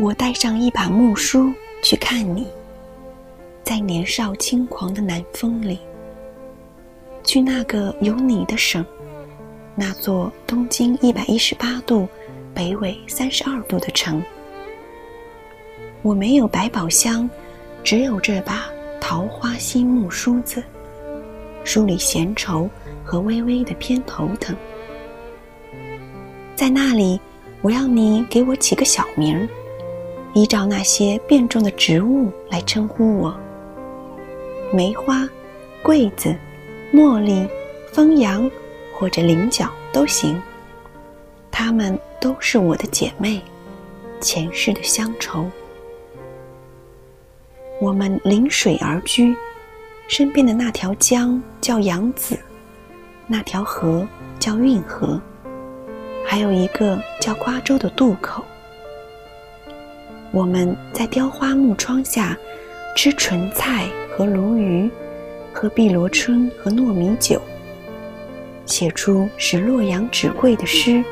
我带上一把木梳去看你，在年少轻狂的南风里，去那个有你的省，那座东经一百一十八度、北纬三十二度的城。我没有百宝箱，只有这把桃花心木梳子，梳理闲愁和微微的偏头疼。在那里，我要你给我起个小名儿。依照那些变种的植物来称呼我，梅花、桂子、茉莉、枫杨或者菱角都行。她们都是我的姐妹，前世的乡愁。我们临水而居，身边的那条江叫扬子，那条河叫运河，还有一个叫瓜洲的渡口。我们在雕花木窗下吃莼菜和鲈鱼，喝碧螺春和糯米酒，写出使洛阳纸贵的诗，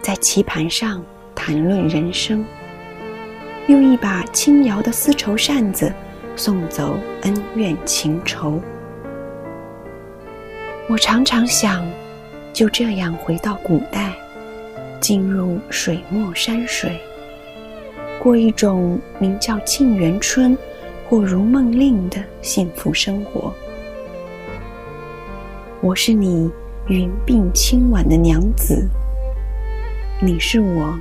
在棋盘上谈论人生，用一把轻摇的丝绸扇子送走恩怨情仇。我常常想，就这样回到古代，进入水墨山水。过一种名叫沁园春或如梦令的幸福生活。我是你云鬓轻挽的娘子，你是我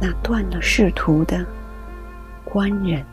那断了仕途的官人。